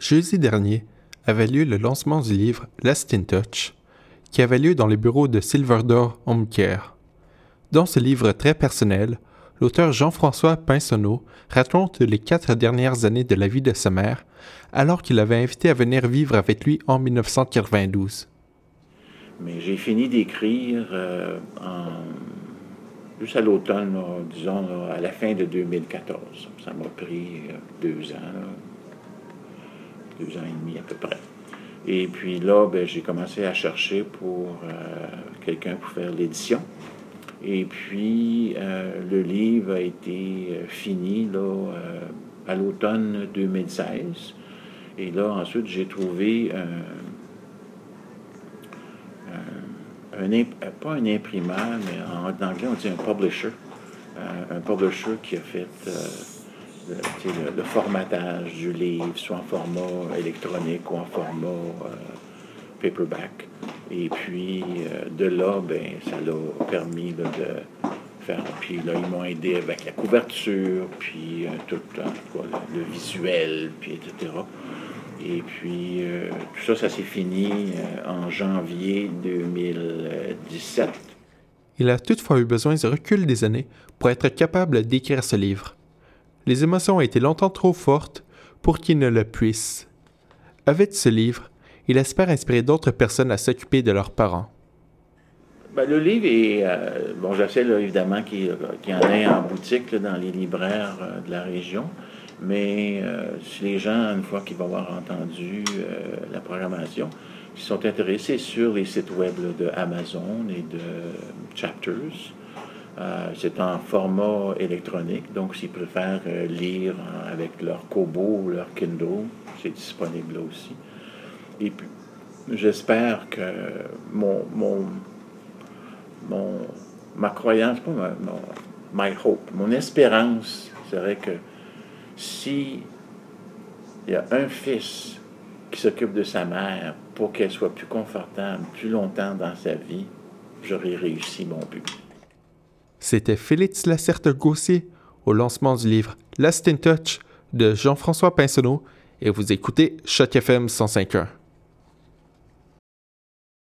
Jeudi dernier avait lieu le lancement du livre Last in Touch, qui avait lieu dans les bureaux de Silverdor Home. Dans ce livre très personnel, l'auteur Jean-François Pinsonneau raconte les quatre dernières années de la vie de sa mère, alors qu'il l'avait invité à venir vivre avec lui en 1992. Mais j'ai fini d'écrire euh, juste à l'automne, disons à la fin de 2014. Ça m'a pris euh, deux ans deux ans et demi à peu près. Et puis là, ben, j'ai commencé à chercher pour euh, quelqu'un pour faire l'édition. Et puis, euh, le livre a été euh, fini là, à l'automne 2016. Et là, ensuite, j'ai trouvé un, pas un imprimeur, mais en anglais, on dit un publisher. un publisher qui a fait le, formatage du livre, soit en format électronique ou en format euh, paperback. Et puis, euh, de là, ben, ça l'a permis de faire. Puis là, ils m'ont aidé avec la couverture, puis euh, tout, le, visuel, puis etc. Et puis, tout ça, ça s'est fini en janvier 2017. Il a toutefois eu besoin de recul des années pour être capable d'écrire ce livre. Les émotions ont été longtemps trop fortes pour qu'il ne le puisse. Avec ce livre, il espère inspirer d'autres personnes à s'occuper de leurs parents. Ben, le livre est. Euh, bon, j'essaie évidemment qu'il en ait en boutique dans les libraires euh, de la région. Mais euh, si les gens, une fois qu'ils vont avoir entendu la programmation, qui sont intéressés sur les sites web de Amazon et de Chapters, euh, c'est en format électronique, donc s'ils préfèrent euh, lire avec leur Kobo ou leur Kindle, c'est disponible là aussi. Et puis, j'espère que mon, mon, mon, ma croyance, pas mon, my hope, mon espérance serait que si il y a un fils qui s'occupe de sa mère pour qu'elle soit plus confortable plus longtemps dans sa vie, j'aurai réussi mon but. C'était Félix Lacerte-Gaussier au lancement du livre Last in Touch de Jean-François Pinsonneau et vous écoutez Choc FM 105.1.